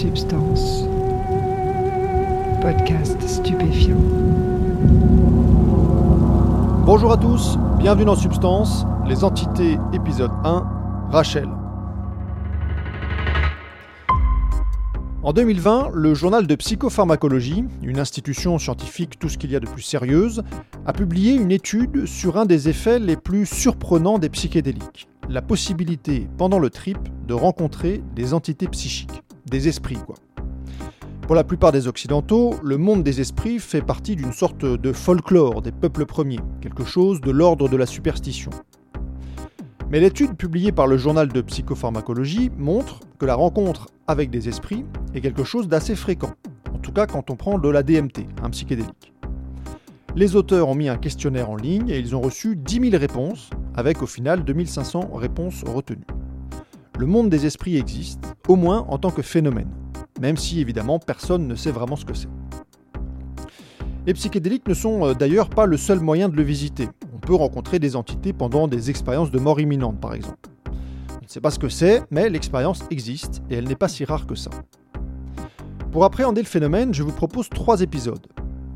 Substance. Podcast stupéfiant. Bonjour à tous, bienvenue dans Substance, les entités épisode 1, Rachel. En 2020, le journal de psychopharmacologie, une institution scientifique tout ce qu'il y a de plus sérieuse, a publié une étude sur un des effets les plus surprenants des psychédéliques, la possibilité pendant le trip de rencontrer des entités psychiques, des esprits quoi. Pour la plupart des Occidentaux, le monde des esprits fait partie d'une sorte de folklore des peuples premiers, quelque chose de l'ordre de la superstition. Mais l'étude publiée par le journal de psychopharmacologie montre que la rencontre avec des esprits est quelque chose d'assez fréquent, en tout cas quand on prend de la DMT, un psychédélique. Les auteurs ont mis un questionnaire en ligne et ils ont reçu 10 000 réponses, avec au final 2500 réponses retenues. Le monde des esprits existe, au moins en tant que phénomène, même si évidemment personne ne sait vraiment ce que c'est. Les psychédéliques ne sont euh, d'ailleurs pas le seul moyen de le visiter peut rencontrer des entités pendant des expériences de mort imminente, par exemple. On ne sait pas ce que c'est, mais l'expérience existe et elle n'est pas si rare que ça. Pour appréhender le phénomène, je vous propose trois épisodes.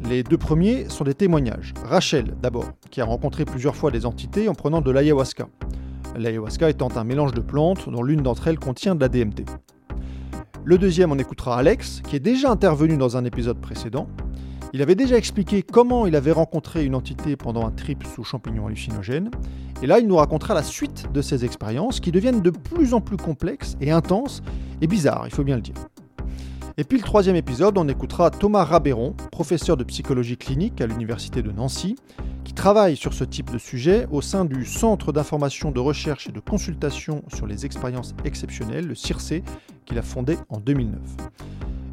Les deux premiers sont des témoignages. Rachel, d'abord, qui a rencontré plusieurs fois des entités en prenant de l'ayahuasca. L'ayahuasca étant un mélange de plantes dont l'une d'entre elles contient de la DMT. Le deuxième, on écoutera Alex, qui est déjà intervenu dans un épisode précédent, il avait déjà expliqué comment il avait rencontré une entité pendant un trip sous champignons hallucinogènes, et là il nous racontera la suite de ces expériences qui deviennent de plus en plus complexes et intenses et bizarres, il faut bien le dire. Et puis le troisième épisode, on écoutera Thomas Rabéron, professeur de psychologie clinique à l'université de Nancy, travaille sur ce type de sujet au sein du Centre d'information de recherche et de consultation sur les expériences exceptionnelles, le CIRCE, qu'il a fondé en 2009.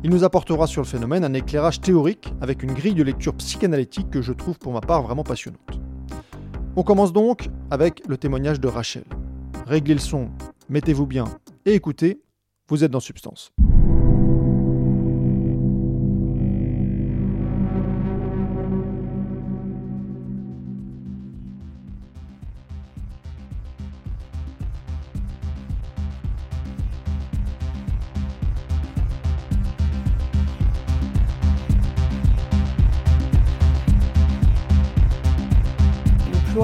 Il nous apportera sur le phénomène un éclairage théorique avec une grille de lecture psychanalytique que je trouve pour ma part vraiment passionnante. On commence donc avec le témoignage de Rachel. Réglez le son, mettez-vous bien et écoutez, vous êtes dans Substance.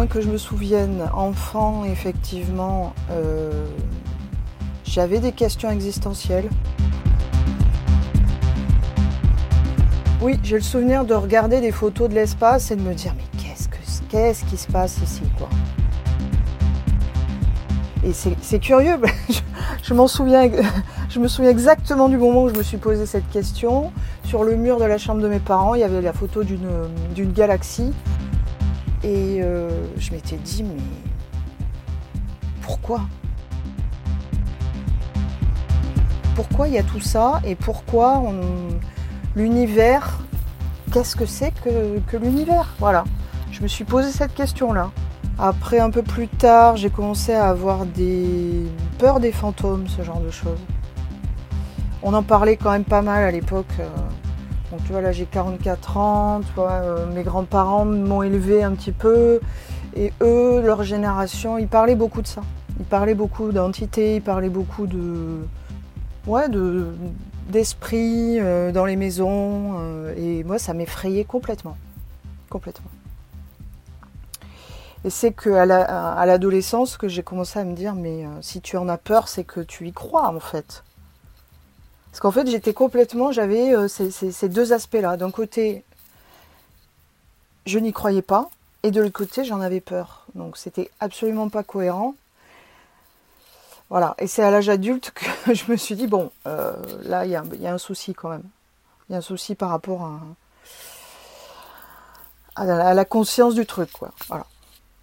Que je me souvienne, enfant, effectivement, euh, j'avais des questions existentielles. Oui, j'ai le souvenir de regarder des photos de l'espace et de me dire mais qu'est-ce, que, qu'est-ce qui se passe ici quoi? Et c'est, curieux, je, me souviens exactement du moment où je me suis posé cette question. Sur le mur de la chambre de mes parents, il y avait la photo d'une galaxie. Et euh, je m'étais dit, mais pourquoi? Pourquoi il y a tout ça? Et pourquoi l'univers, qu'est-ce que c'est que, l'univers? Voilà, je me suis posé cette question-là. Après, un peu plus tard, j'ai commencé à avoir des peurs des fantômes, ce genre de choses. On en parlait quand même pas mal à l'époque. Euh, donc tu vois là j'ai 44 ans, euh, mes grands-parents m'ont élevé un petit peu et eux, leur génération, ils parlaient beaucoup de ça. Ils parlaient beaucoup d'entités, ils parlaient beaucoup de ouais, de d'esprit euh, dans les maisons euh, et moi ça m'effrayait complètement. Complètement. Et c'est qu'à l'adolescence que j'ai commencé à me dire mais si tu en as peur, c'est que tu y crois en fait. Parce qu'en fait, j'étais complètement, j'avais euh, ces, deux aspects-là. D'un côté, je n'y croyais pas, et de l'autre côté, j'en avais peur. Donc, c'était absolument pas cohérent. Voilà. Et c'est à l'âge adulte que je me suis dit, bon, euh, là, il y, a, un souci quand même. Il y a un souci par rapport à, la, conscience du truc, quoi. Voilà.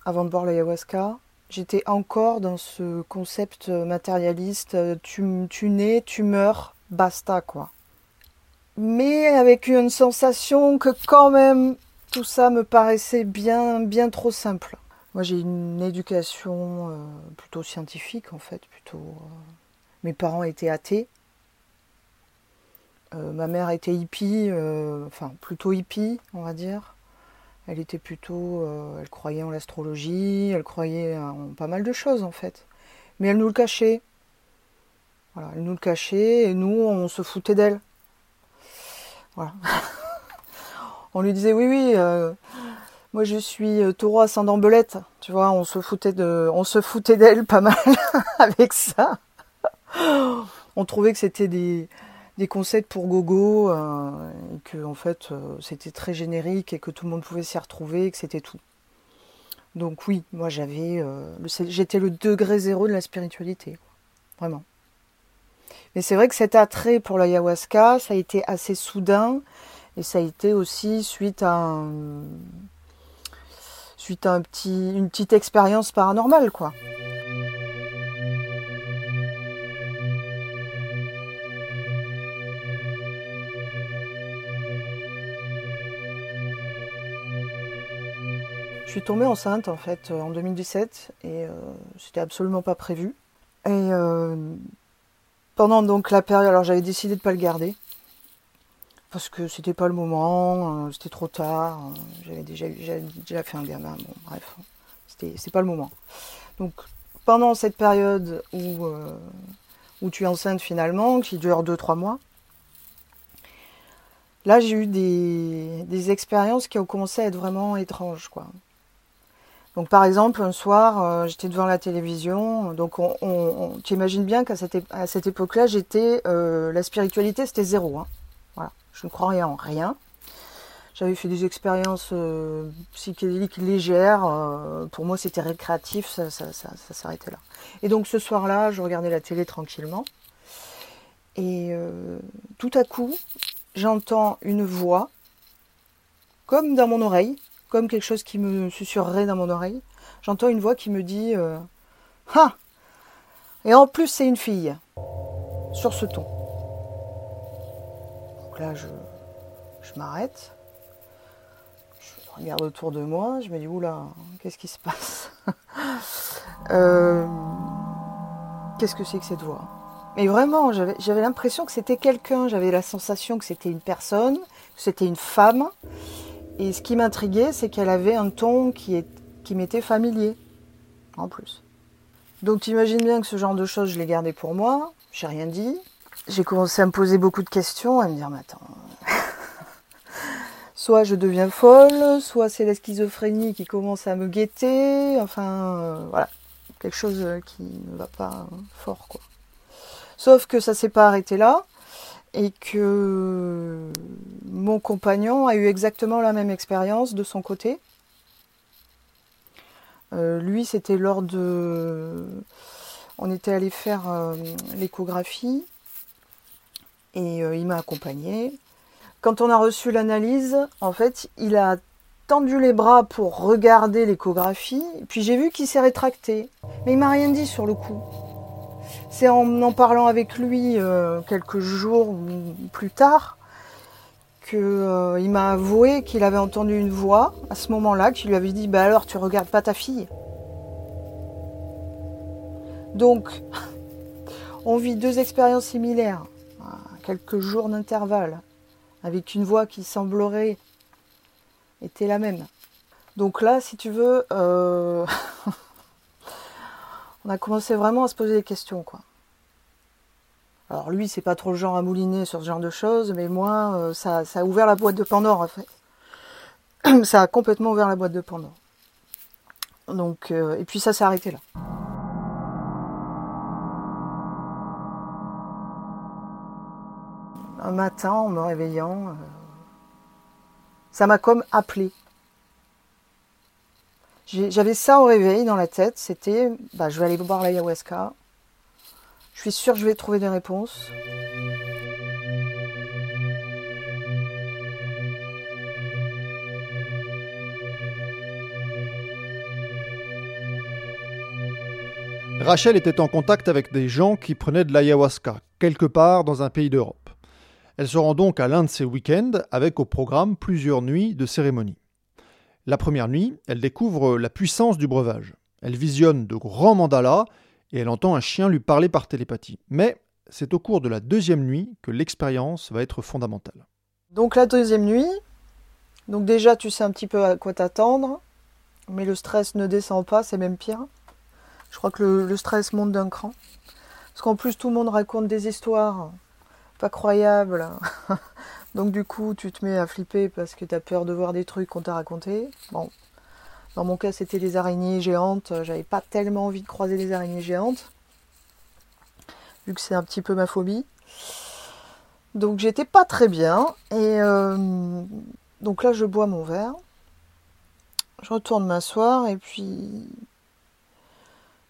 Avant de boire l'ayahuasca, j'étais encore dans ce concept matérialiste. Tu, tu nais, tu meurs, basta quoi. Mais avec une sensation que quand même tout ça me paraissait bien bien trop simple. Moi j'ai une éducation euh, plutôt scientifique en fait, plutôt. Euh, mes parents étaient athées. Euh, ma mère était hippie, enfin plutôt hippie, on va dire. Elle était plutôt, elle croyait en l'astrologie, elle croyait en pas mal de choses en fait. Mais elle nous le cachait. Voilà, elle nous le cachait et nous, on se foutait d'elle. Voilà. on lui disait oui, oui, euh, moi je suis euh, taureau ascendant belette. Tu vois, on se foutait de, on se foutait d'elle pas mal avec ça. on trouvait que c'était des, des concepts pour gogo euh, et que en fait c'était très générique et que tout le monde pouvait s'y retrouver, et que c'était tout. Donc oui, moi j'avais, j'étais le degré zéro de la spiritualité, vraiment. Mais c'est vrai que cet attrait pour l'ayahuasca, ça a été assez soudain et ça a été aussi suite à, suite à un petit, une petite expérience paranormale, quoi. Je suis tombée enceinte en fait en 2017 et euh, c'était absolument pas prévu. Et euh, pendant donc la période, alors j'avais décidé de pas le garder parce que c'était pas le moment, euh, c'était trop tard, euh, j'avais déjà, déjà fait un gamin, bon bref, c'était pas le moment. Donc pendant cette période où, euh, où tu es enceinte finalement, qui dure 2-3 mois, là j'ai eu des, des expériences qui ont commencé à être vraiment étranges quoi. Donc par exemple, un soir, euh, j'étais devant la télévision. Donc on, tu imagines bien qu'à cette, époque-là, j'étais euh, la spiritualité, c'était zéro. Hein. Voilà, je ne croyais en rien. J'avais fait des expériences euh, psychédéliques légères. pour moi, c'était récréatif, ça s'arrêtait là. Et donc ce soir-là, je regardais la télé tranquillement. Et tout à coup, j'entends une voix, comme dans mon oreille, quelque chose qui me susurrerait dans mon oreille. J'entends une voix qui me dit euh, Ah Et en plus, c'est une fille. Sur ce ton. Donc là, je, je m'arrête. Je regarde autour de moi. Je me dis Oula, qu'est-ce qui se passe euh, Qu'est-ce que c'est que cette voix? Mais vraiment, j'avais l'impression que c'était quelqu'un. J'avais la sensation que c'était une personne, que c'était une femme. Et ce qui m'intriguait, c'est qu'elle avait un ton qui, est, qui m'était familier, en plus. Donc tu imagines bien que ce genre de choses, je l'ai gardé pour moi, j'ai rien dit. J'ai commencé à me poser beaucoup de questions, à me dire, mais attends, soit je deviens folle, soit c'est la schizophrénie qui commence à me guetter, enfin, euh, voilà, quelque chose qui ne va pas fort, quoi. Sauf que ça s'est pas arrêté là et que mon compagnon a eu exactement la même expérience de son côté. Euh, lui, c'était lors de... On était allé faire euh, l'échographie et euh, il m'a accompagné. Quand on a reçu l'analyse, en fait, il a tendu les bras pour regarder l'échographie, puis j'ai vu qu'il s'est rétracté. Mais il m'a rien dit sur le coup. C'est en en parlant avec lui euh, quelques jours plus tard qu'il euh, m'a avoué qu'il avait entendu une voix à ce moment-là qui lui avait dit Bah alors tu regardes pas ta fille. Donc, on vit deux expériences similaires, quelques jours d'intervalle, avec une voix qui semblerait était la même. Donc là, si tu veux, euh, on a commencé vraiment à se poser des questions, quoi. Alors lui, c'est pas trop le genre à mouliner sur ce genre de choses, mais moi, euh, ça, a ouvert la boîte de Pandore, en fait. ça a complètement ouvert la boîte de Pandore. Donc, euh, et puis ça s'est arrêté là. Un matin, en me réveillant, euh, ça m'a comme appelé. J'avais ça au réveil dans la tête, c'était bah, je vais aller boire l'ayahuasca. Je suis sûre que je vais trouver des réponses. Rachel était en contact avec des gens qui prenaient de l'ayahuasca, quelque part dans un pays d'Europe. Elle se rend donc à l'un de ces week-ends avec au programme plusieurs nuits de cérémonie. La première nuit, elle découvre la puissance du breuvage. Elle visionne de grands mandalas et elle entend un chien lui parler par télépathie. Mais c'est au cours de la deuxième nuit que l'expérience va être fondamentale. Donc la deuxième nuit, donc déjà tu sais un petit peu à quoi t'attendre, mais le stress ne descend pas, c'est même pire. Je crois que le, stress monte d'un cran. Parce qu'en plus, tout le monde raconte des histoires pas croyables. Donc du coup, tu te mets à flipper parce que tu as peur de voir des trucs qu'on t'a racontés. Bon, dans mon cas, c'était les araignées géantes. J'avais pas tellement envie de croiser les araignées géantes, vu que c'est un petit peu ma phobie. Donc j'étais pas très bien. Et euh, donc là, je bois mon verre. Je retourne m'asseoir et puis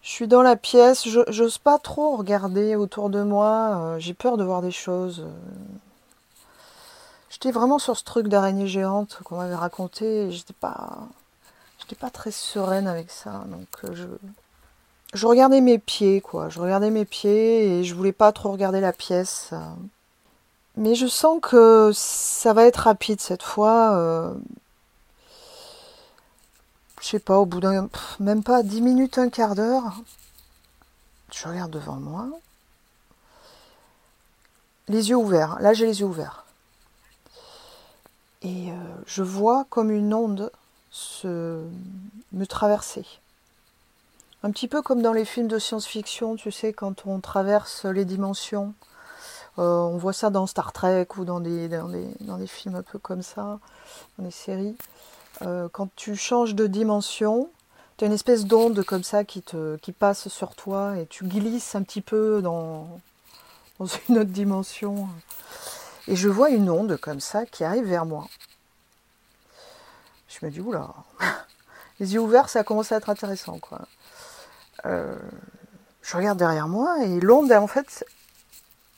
je suis dans la pièce. J'ose pas trop regarder autour de moi. Euh, j'ai peur de voir des choses. J'étais vraiment sur ce truc d'araignée géante qu'on m'avait raconté. J'étais pas, j'étais pas très sereine avec ça. Donc euh, je, je regardais mes pieds, quoi. Je regardais mes pieds et je voulais pas trop regarder la pièce. Mais je sens que ça va être rapide cette fois. Euh, je sais pas, au bout d'un. Même pas 10 minutes, un quart d'heure. Je regarde devant moi. Les yeux ouverts. Là, j'ai les yeux ouverts. Et euh, je vois comme une onde se me traverser. Un petit peu comme dans les films de science-fiction, tu sais, quand on traverse les dimensions. Euh, on voit ça dans Star Trek ou dans des, dans des, films un peu comme ça, dans des séries. Euh, quand tu changes de dimension, tu as une espèce d'onde comme ça qui, te, qui passe sur toi et tu glisses un petit peu dans, dans une autre dimension. Et je vois une onde comme ça qui arrive vers moi. Je me dis, oula, les yeux ouverts, ça commence à être intéressant. Quoi. Euh, je regarde derrière moi et l'onde, en fait,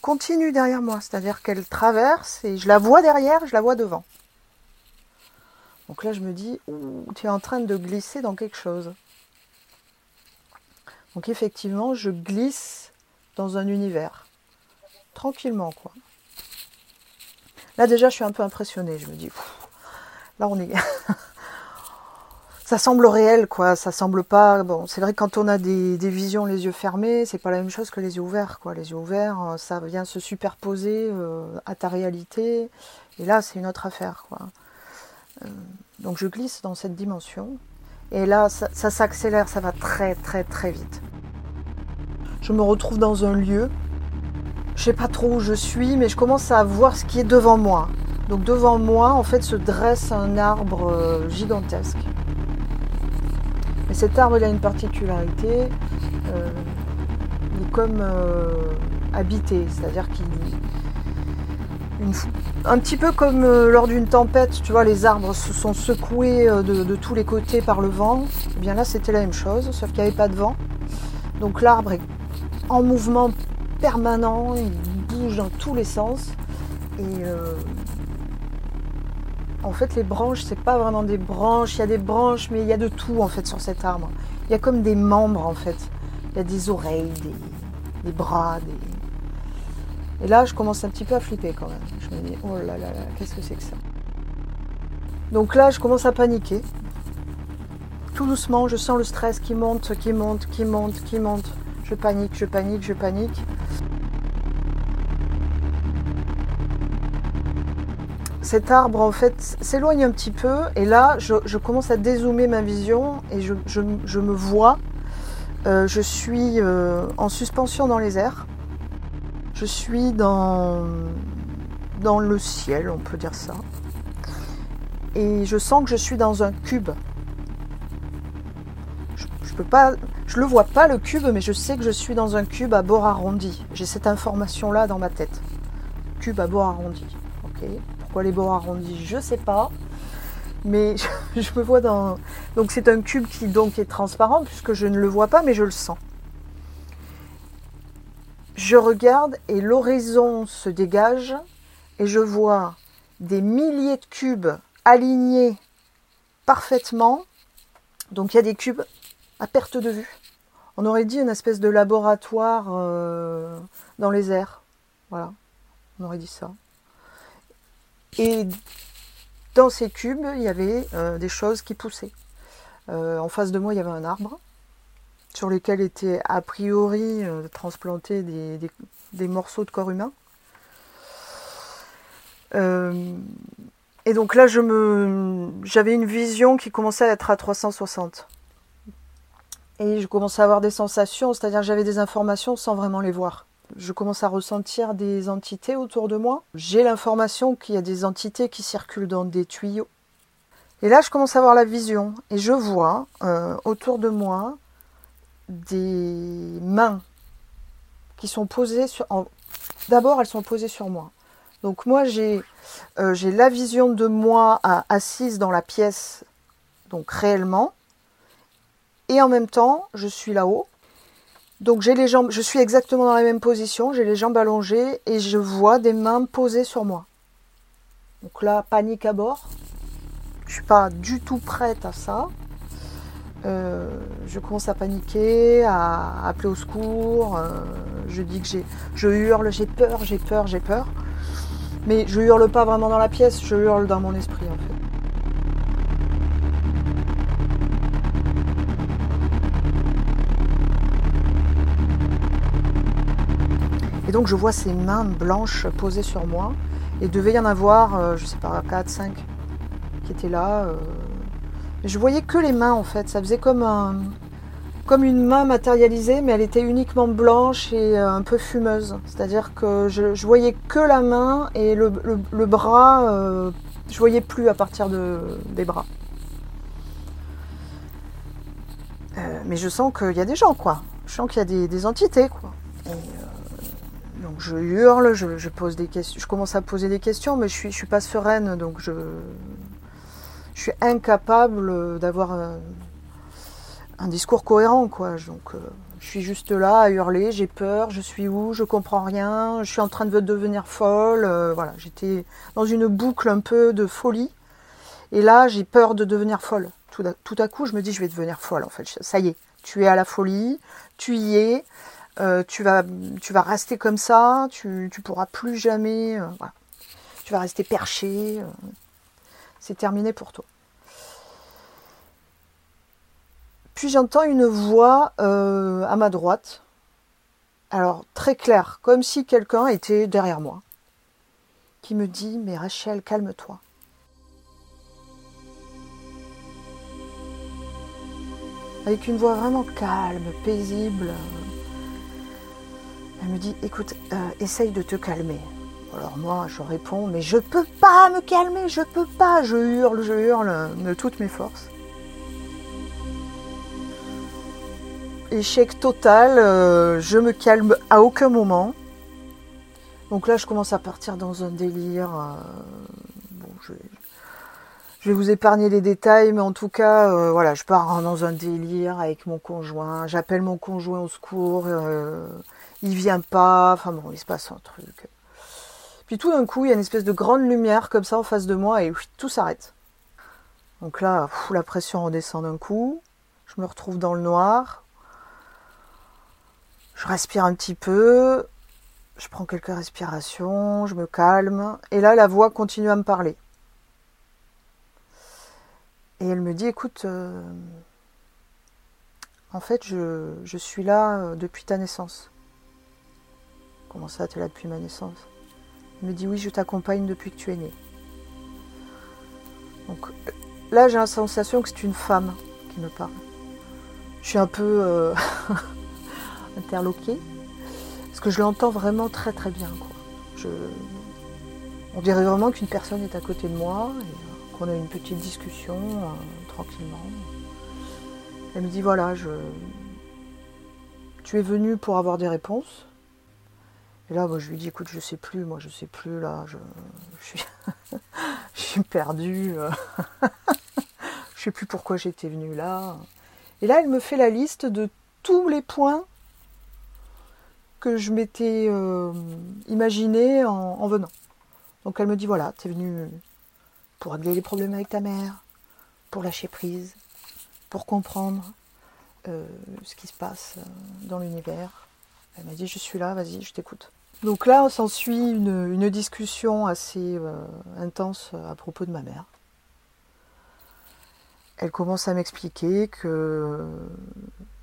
continue derrière moi. C'est-à-dire qu'elle traverse et je la vois derrière, je la vois devant. Donc là, je me dis, tu es en train de glisser dans quelque chose. Donc effectivement, je glisse dans un univers. Tranquillement, quoi. Là déjà, je suis un peu impressionnée. Je me dis, là on est, ça semble réel, quoi. Ça semble pas. Bon, c'est vrai que quand on a des, visions les yeux fermés, c'est pas la même chose que les yeux ouverts, quoi. Les yeux ouverts, euh, ça vient se superposer euh, à ta réalité. Et là, c'est une autre affaire, quoi. Euh, donc je glisse dans cette dimension. Et là, ça, ça s'accélère, ça va très très très vite. Je me retrouve dans un lieu je sais pas trop où je suis, mais je commence à voir ce qui est devant moi. Donc devant moi, en fait, se dresse un arbre euh, gigantesque. Et cet arbre, il a une particularité. Euh, il est comme euh, habité, c'est-à-dire qu'il un petit peu comme lors d'une tempête, tu vois, les arbres se sont secoués de, de, tous les côtés par le vent. Eh bien là, c'était la même chose, sauf qu'il n'y avait pas de vent. Donc l'arbre est en mouvement permanent, il bouge dans tous les sens. Et euh, en fait, les branches, c'est pas vraiment des branches. Il y a des branches, mais il y a de tout en fait sur cet arbre. Il y a comme des membres en fait. Il y a des oreilles, des, bras, des. Et là, je commence un petit peu à flipper quand même. Je me dis, oh là là là, qu'est-ce que c'est que ça? Donc là, je commence à paniquer. Tout doucement, je sens le stress qui monte, qui monte, qui monte, qui monte. Je panique, je panique, je panique. Cet arbre en fait s'éloigne un petit peu et là je, commence à dézoomer ma vision et je, me vois. Euh, je suis euh, en suspension dans les airs. Je suis dans, le ciel, on peut dire ça. Et je sens que je suis dans un cube. Je, je peux pas je le vois pas le cube, mais je sais que je suis dans un cube à bord arrondi. J'ai cette information-là dans ma tête. Cube à bord arrondi. Ok. Les bords arrondis Je sais pas. Mais je, me vois dans. Donc c'est un cube qui donc est transparent puisque je ne le vois pas, mais je le sens. Je regarde et l'horizon se dégage et je vois des milliers de cubes alignés parfaitement. Donc il y a des cubes à perte de vue. On aurait dit une espèce de laboratoire euh, dans les airs. Voilà, on aurait dit ça. Et dans ces cubes, il y avait euh, des choses qui poussaient. Euh, en face de moi, il y avait un arbre sur lequel étaient a priori transplantés des, morceaux de corps humain. et donc là, je me, j'avais une vision qui commençait à être à 360. Et je commence à avoir des sensations, c'est-à-dire j'avais des informations sans vraiment les voir. Je commence à ressentir des entités autour de moi. J'ai l'information qu'il y a des entités qui circulent dans des tuyaux. Et là, je commence à avoir la vision et je vois euh, autour de moi des mains qui sont posées sur. D'abord, elles sont posées sur moi. Donc moi, j'ai euh, la vision de moi assise dans la pièce, donc réellement, et en même temps, je suis là-haut. Donc j'ai les jambes, je suis exactement dans la même position, j'ai les jambes allongées et je vois des mains posées sur moi. Donc là, panique à bord. Je suis pas du tout prête à ça. Euh, je commence à paniquer, à appeler au secours. Euh, je dis que j'ai, je hurle, j'ai peur, j'ai peur, j'ai peur. Mais je hurle pas vraiment dans la pièce, je hurle dans mon esprit en fait. Et donc je vois ces mains blanches posées sur moi. Et devait y en avoir, euh, je sais pas, 4, 5 qui étaient là. Euh. Je voyais que les mains en fait. Ça faisait comme, un, comme une main matérialisée, mais elle était uniquement blanche et euh, un peu fumeuse. C'est-à-dire que je, voyais que la main et le, bras, je voyais plus à partir de, des bras. mais je sens qu'il y a des gens, quoi. Je sens qu'il y a des entités, quoi. Je hurle, je, commence à poser des questions, mais je suis, suis pas sereine, donc je, suis incapable d'avoir un, discours cohérent, quoi. Euh, je suis juste là à hurler, j'ai peur, je suis où, je comprends rien, je suis en train de devenir folle, euh, voilà, j'étais dans une boucle un peu de folie, et là j'ai peur de devenir folle. Tout à coup, je me dis je vais devenir folle, en. Ça y est, tu es à la folie, tu y es. Euh, tu, vas, tu rester comme ça, tu ne pourras plus jamais. Euh, tu vas rester perché. Euh, c'est terminé pour toi. Puis j'entends une voix à ma droite. Alors très claire, comme si quelqu'un était derrière moi, qui me dit Mais Rachel, calme-toi. Avec une voix vraiment calme, paisible. Elle me dit, écoute, euh, essaye de te calmer. Alors moi, je réponds, mais je peux pas me calmer, je peux pas. Je hurle, je hurle de toutes mes forces. Échec total, euh, je me calme à aucun moment. Donc là, je commence à partir dans un délire. Euh, vais vous épargner les détails, mais en tout cas, voilà, je pars dans un délire avec mon conjoint. J'appelle mon conjoint au secours il vient pas, enfin bon, il se passe un truc. Puis tout d'un coup, il y a une espèce de grande lumière comme ça en face de moi et tout s'arrête. Donc là, la pression redescend d'un coup. Je me retrouve dans le noir. Je respire un petit peu. Je prends quelques respirations. Je me calme. Et là, la voix continue à me parler. Et elle me dit, écoute, euh, en fait, je, je suis là euh, depuis ta naissance. Comment ça, tu es là depuis ma naissance? Il me dit oui, je t'accompagne depuis que tu es né. Donc là, j'ai la sensation que c'est une femme qui me parle. Je suis un peu euh, interloquée parce que je l'entends vraiment très très bien. On dirait vraiment qu'une personne est à côté de moi euh, qu'on a une petite discussion euh, tranquillement. Elle me dit voilà, je... tu es venu pour avoir des réponses. Et là, moi, je lui dis, écoute, je sais plus, moi, je sais plus, là, je, suis, je suis perdue. je sais plus pourquoi j'étais venue là. Et là, elle me fait la liste de tous les points que je m'étais euh, imaginé en, venant. Donc elle me dit, voilà, tu es venue pour régler les problèmes avec ta mère, pour lâcher prise, pour comprendre euh, ce qui se passe euh, dans l'univers. Elle m'a dit, je suis là, vas-y, je t'écoute. Donc là, on s'ensuit une, discussion assez euh, intense à propos de ma mère. Elle commence à m'expliquer que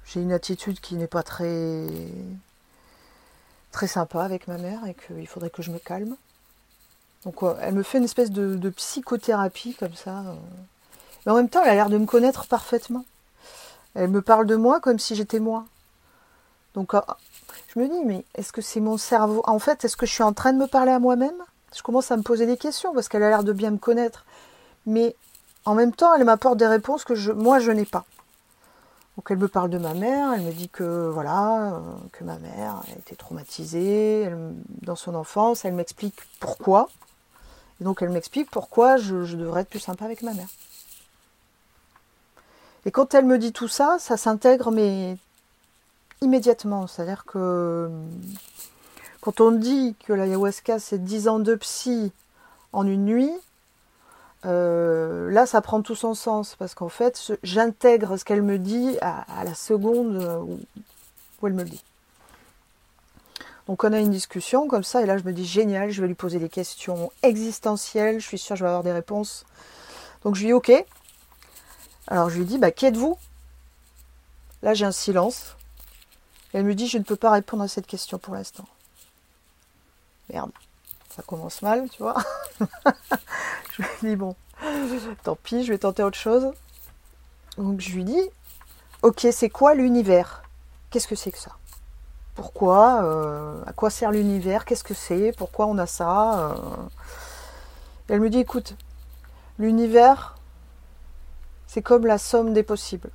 j'ai une attitude qui n'est pas très, très sympa avec ma mère et qu'il faudrait que je me calme. Donc elle me fait une espèce de, psychothérapie comme ça. Mais en même temps, elle a l'air de me connaître parfaitement. Elle me parle de moi comme si j'étais moi. Donc, ah, je me dis, mais est-ce que c'est mon cerveau? En fait, est-ce que je suis en train de me parler à moi-même? Je commence à me poser des questions parce qu'elle a l'air de bien me connaître. Mais en même temps, elle m'apporte des réponses que je, moi, je n'ai pas. Donc elle me parle de ma mère, elle me dit que voilà, euh, que ma mère a été traumatisée dans son enfance, elle m'explique pourquoi. Et donc elle m'explique pourquoi je, devrais être plus sympa avec ma mère. Et quand elle me dit tout ça, ça s'intègre mais immédiatement. C'est-à-dire que quand on dit que l'ayahuasca c'est 10 ans de psy en une nuit, euh, là, ça prend tout son sens parce qu'en fait, j'intègre ce qu'elle me dit à, la seconde où, elle me le dit. Donc, on a une discussion comme ça, et là, je me dis génial, je vais lui poser des questions existentielles. Je suis sûre que je vais avoir des réponses. Donc, je lui dis ok. Alors, je lui dis bah, qui êtes-vous? Là, j'ai un silence. Elle me dit je ne peux pas répondre à cette question pour l'instant. Merde ça commence mal, tu vois. je lui dis, bon, tant pis, je vais tenter autre chose. Donc je lui dis, ok, c'est quoi l'univers? Qu'est-ce que c'est que ça? Pourquoi euh, À quoi sert l'univers Qu'est-ce que c'est Pourquoi on a ça euh Elle me dit, écoute, l'univers, c'est comme la somme des possibles.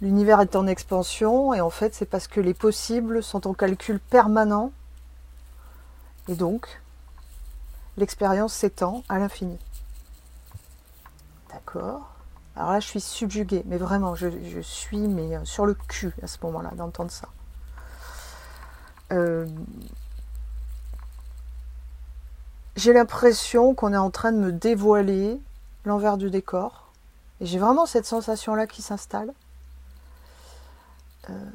L'univers est en expansion et en fait c'est parce que les possibles sont en calcul permanent et donc, l'expérience s'étend à l'infini. D'accord Alors là, je suis subjuguée, mais vraiment, je, suis mais, euh, sur le cul à ce moment-là d'entendre ça. Euh, j'ai l'impression qu'on est en train de me dévoiler l'envers du décor. Et j'ai vraiment cette sensation-là qui s'installe. Euh,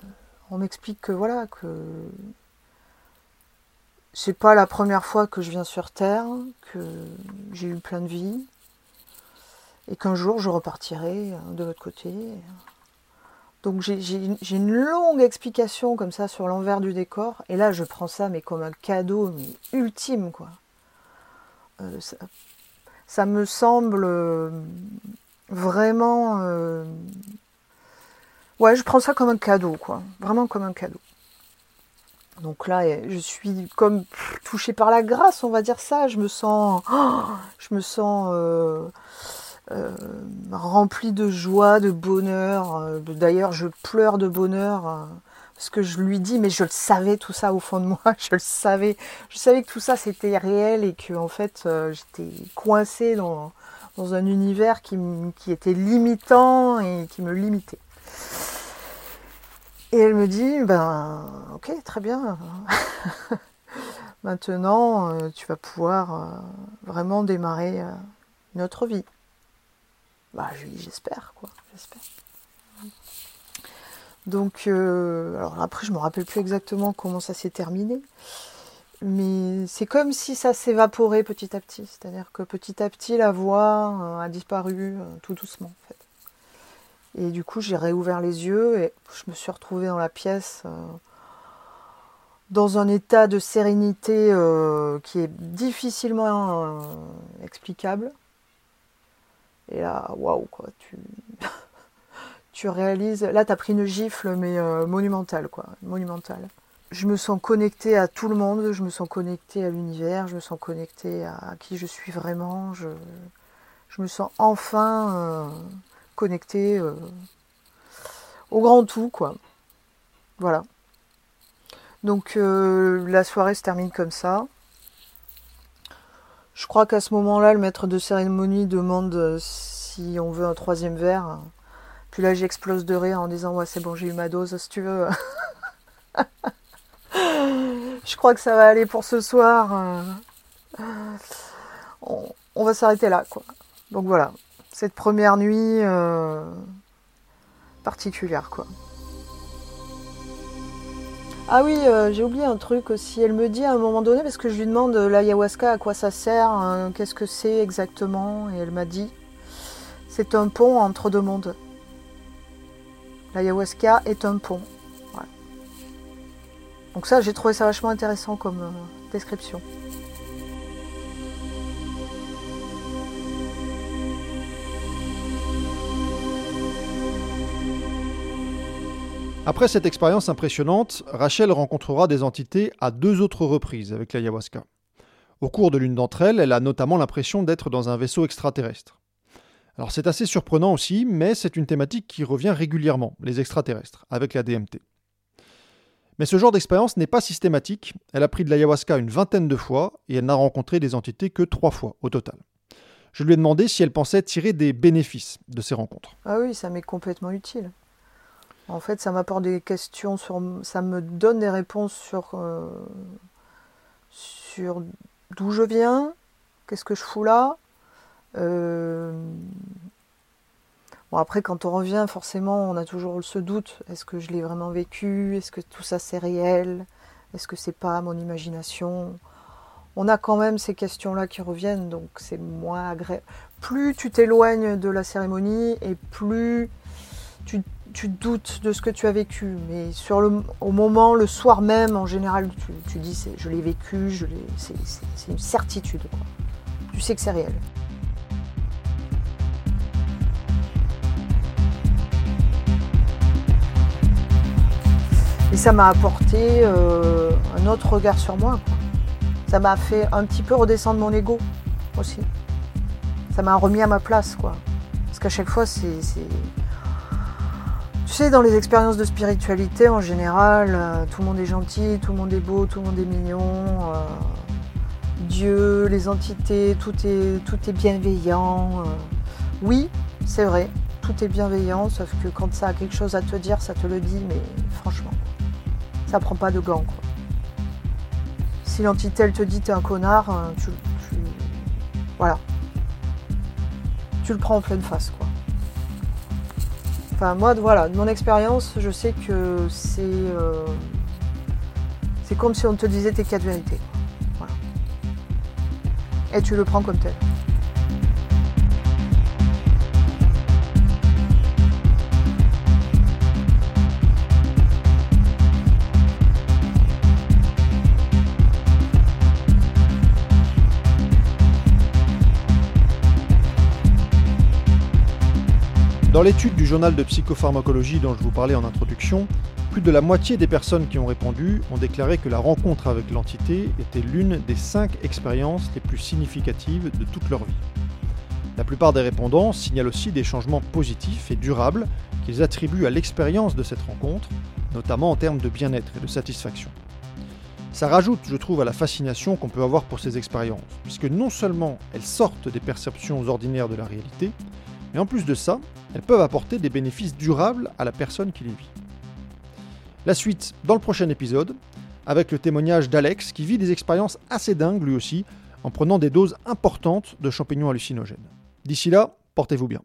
on m'explique que voilà, que c'est pas la première fois que je viens sur Terre, que j'ai eu plein de vies, et qu'un jour je repartirai euh, de l'autre côté. Donc j'ai une longue explication comme ça sur l'envers du décor, et là je prends ça mais comme un cadeau mais ultime quoi. Euh, ça, me semble euh, vraiment, ouais je prends ça comme un cadeau quoi, vraiment comme un cadeau. Donc là, je suis comme touchée par la grâce, on va dire ça. Je me sens, je me sens euh, remplie de joie, de bonheur. Euh, d'ailleurs, je pleure de bonheur parce que je lui dis, mais je le savais tout ça au fond de moi. Je le savais. Je savais que tout ça c'était réel et que en fait, j'étais coincée dans, dans un univers qui, qui était limitant et qui me limitait. Et elle me dit, ben ok, très bien. Maintenant, euh, tu vas pouvoir euh, vraiment démarrer euh, notre vie. Bah, j'espère, quoi, j'espère. Donc, alors après, je me rappelle plus exactement comment ça s'est terminé, mais c'est comme si ça s'évaporait petit à petit. C'est-à-dire que petit à petit, la voix a disparu tout doucement. Et du coup, j'ai réouvert les yeux et je me suis retrouvée dans la pièce euh, dans un état de sérénité euh, qui est difficilement euh, explicable. Et là, waouh, quoi, tu, tu réalises. Là, tu as pris une gifle, mais monumentale, quoi, monumentale. Je me sens connectée à tout le monde, je me sens connectée à l'univers, je me sens connectée à, qui je suis vraiment. Je, je me sens enfin connecté euh, au grand tout, quoi. Voilà. Donc euh, la soirée se termine comme ça. Je crois qu'à ce moment-là, le maître de cérémonie demande euh, si on veut un troisième verre. Puis là, j'explose de rire en disant Ouais, c'est bon, j'ai eu ma dose, si tu veux. Je crois que ça va aller pour ce soir. On, va s'arrêter là, quoi. Donc voilà, cette première nuit euh, particulière quoi. Ah oui, euh, j'ai oublié un truc aussi. Elle me dit à un moment donné, parce que je lui demande euh, l'ayahuasca à quoi ça sert, hein, qu'est-ce que c'est exactement, et elle m'a dit c'est un pont entre deux mondes. L'ayahuasca est un pont. Donc ça, j'ai trouvé ça vachement intéressant comme description. Après cette expérience impressionnante, Rachel rencontrera des entités à deux autres reprises avec l'ayahuasca. Au cours de l'une d'entre elles, elle a notamment l'impression d'être dans un vaisseau extraterrestre. Alors c'est assez surprenant aussi, mais c'est une thématique qui revient régulièrement, les extraterrestres, avec la DMT. Mais ce genre d'expérience n'est pas systématique, elle a pris de l'ayahuasca une vingtaine de fois et elle n'a rencontré des entités que trois fois au total. Je lui ai demandé si elle pensait tirer des bénéfices de ces rencontres. Ah oui, ça m'est complètement utile. En fait, ça m'apporte des questions sur, ça me donne des réponses sur, euh, sur d'où je viens, qu'est-ce que je fous là. Euh, bon après, quand on revient, forcément, on a toujours ce doute est-ce que je l'ai vraiment vécu? Est-ce que tout ça c'est réel? Est-ce que c'est pas mon imagination? On a quand même ces questions-là qui reviennent, donc c'est moins agréable. Plus tu t'éloignes de la cérémonie et plus tu tu doutes de ce que tu as vécu, mais sur le, au moment, le soir même, en général, tu, dis je l'ai vécu, c'est une certitude. Tu sais que c'est réel. Et ça m'a apporté euh, un autre regard sur moi. Ça m'a fait un petit peu redescendre mon ego aussi. Ça m'a remis à ma place, quoi. Parce qu'à chaque fois, c'est tu sais, dans les expériences de spiritualité, en général, euh, tout le monde est gentil, tout le monde est beau, tout le monde est mignon. Euh, Dieu, les entités, tout est, tout est bienveillant. Euh. oui, c'est vrai, tout est bienveillant, sauf que quand ça a quelque chose à te dire, ça te le dit, mais franchement, ça prend pas de gants. Si l'entité, elle te dit t'es un connard, tu, tu, voilà. Tu le prends en pleine face, quoi. Enfin, moi, voilà, de mon expérience, je sais que c'est. Euh, comme si on te disait tes quatre vérités. Et tu le prends comme tel. Dans l'étude du journal de psychopharmacologie dont je vous parlais en introduction, plus de la moitié des personnes qui ont répondu ont déclaré que la rencontre avec l'entité était l'une des cinq expériences les plus significatives de toute leur vie. La plupart des répondants signalent aussi des changements positifs et durables qu'ils attribuent à l'expérience de cette rencontre, notamment en termes de bien-être et de satisfaction. Ça rajoute, je trouve, à la fascination qu'on peut avoir pour ces expériences, puisque non seulement elles sortent des perceptions ordinaires de la réalité, mais en plus de ça, elles peuvent apporter des bénéfices durables à la personne qui les vit. La suite dans le prochain épisode, avec le témoignage d'Alex qui vit des expériences assez dingues lui aussi, en prenant des doses importantes de champignons hallucinogènes. D'ici là, portez-vous bien.